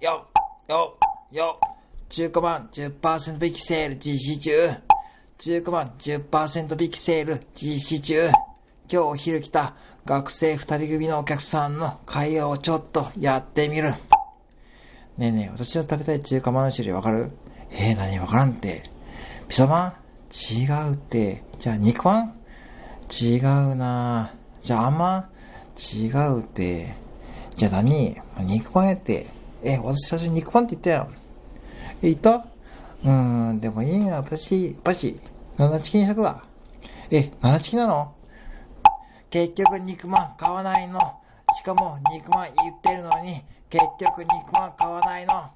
よ、よ、よ。中古版10%引きセール実施中。中古版10%引きセール実施中。今日お昼来た学生二人組のお客さんの会話をちょっとやってみる。ねえねえ、私の食べたい中華まんの種類わかる？えー、何わからんって。ピザまん？違うって。じゃあ肉まん？違うなじゃああんまん？違うって。じゃあ何？肉まんやって。え、私最初に肉まんって言ったよ。え、言った？うーん、でもいいな、私、パシ、七チキン100だ。え、七チキンなの？結局肉まん買わないの。しかも肉まん言ってるのに、結局肉まん買わないの。